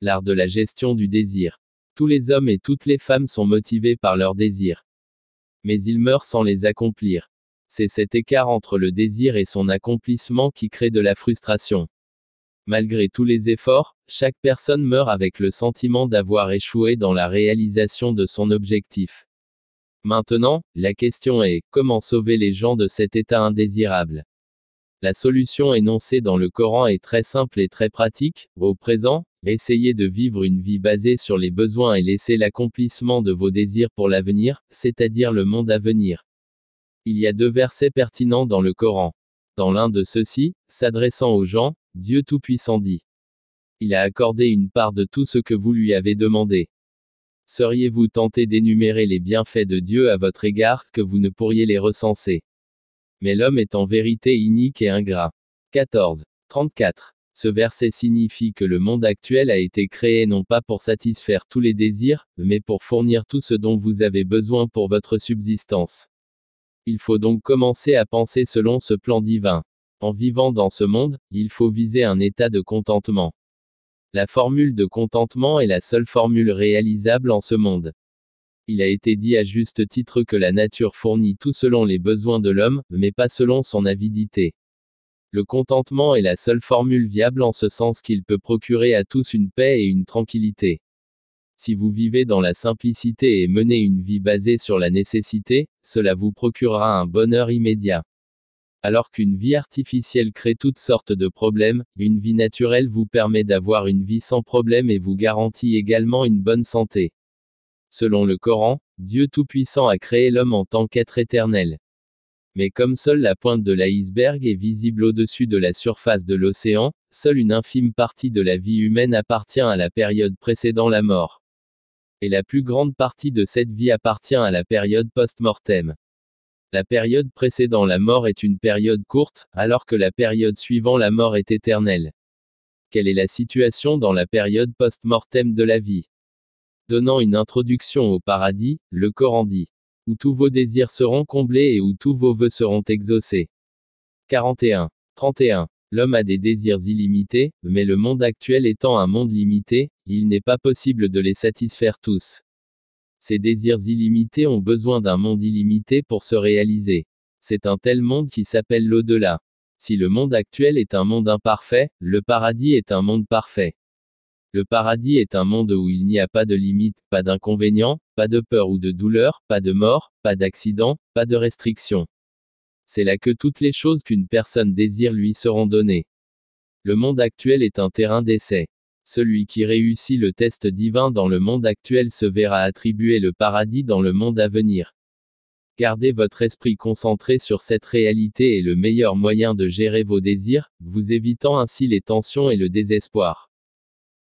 L'art de la gestion du désir. Tous les hommes et toutes les femmes sont motivés par leurs désirs. Mais ils meurent sans les accomplir. C'est cet écart entre le désir et son accomplissement qui crée de la frustration. Malgré tous les efforts, chaque personne meurt avec le sentiment d'avoir échoué dans la réalisation de son objectif. Maintenant, la question est, comment sauver les gens de cet état indésirable? La solution énoncée dans le Coran est très simple et très pratique. Au présent, essayez de vivre une vie basée sur les besoins et laissez l'accomplissement de vos désirs pour l'avenir, c'est-à-dire le monde à venir. Il y a deux versets pertinents dans le Coran. Dans l'un de ceux-ci, s'adressant aux gens, Dieu Tout-Puissant dit. Il a accordé une part de tout ce que vous lui avez demandé. Seriez-vous tenté d'énumérer les bienfaits de Dieu à votre égard, que vous ne pourriez les recenser? Mais l'homme est en vérité inique et ingrat. 14. 34. Ce verset signifie que le monde actuel a été créé non pas pour satisfaire tous les désirs, mais pour fournir tout ce dont vous avez besoin pour votre subsistance. Il faut donc commencer à penser selon ce plan divin. En vivant dans ce monde, il faut viser un état de contentement. La formule de contentement est la seule formule réalisable en ce monde. Il a été dit à juste titre que la nature fournit tout selon les besoins de l'homme, mais pas selon son avidité. Le contentement est la seule formule viable en ce sens qu'il peut procurer à tous une paix et une tranquillité. Si vous vivez dans la simplicité et menez une vie basée sur la nécessité, cela vous procurera un bonheur immédiat. Alors qu'une vie artificielle crée toutes sortes de problèmes, une vie naturelle vous permet d'avoir une vie sans problème et vous garantit également une bonne santé. Selon le Coran, Dieu Tout-Puissant a créé l'homme en tant qu'être éternel. Mais comme seule la pointe de l'iceberg est visible au-dessus de la surface de l'océan, seule une infime partie de la vie humaine appartient à la période précédant la mort. Et la plus grande partie de cette vie appartient à la période post-mortem. La période précédant la mort est une période courte, alors que la période suivant la mort est éternelle. Quelle est la situation dans la période post-mortem de la vie? Donnant une introduction au paradis, le Coran dit Où tous vos désirs seront comblés et où tous vos vœux seront exaucés. 41. 31. L'homme a des désirs illimités, mais le monde actuel étant un monde limité, il n'est pas possible de les satisfaire tous. Ces désirs illimités ont besoin d'un monde illimité pour se réaliser. C'est un tel monde qui s'appelle l'au-delà. Si le monde actuel est un monde imparfait, le paradis est un monde parfait. Le paradis est un monde où il n'y a pas de limite, pas d'inconvénients, pas de peur ou de douleur, pas de mort, pas d'accident, pas de restrictions. C'est là que toutes les choses qu'une personne désire lui seront données. Le monde actuel est un terrain d'essai. Celui qui réussit le test divin dans le monde actuel se verra attribuer le paradis dans le monde à venir. Gardez votre esprit concentré sur cette réalité est le meilleur moyen de gérer vos désirs, vous évitant ainsi les tensions et le désespoir.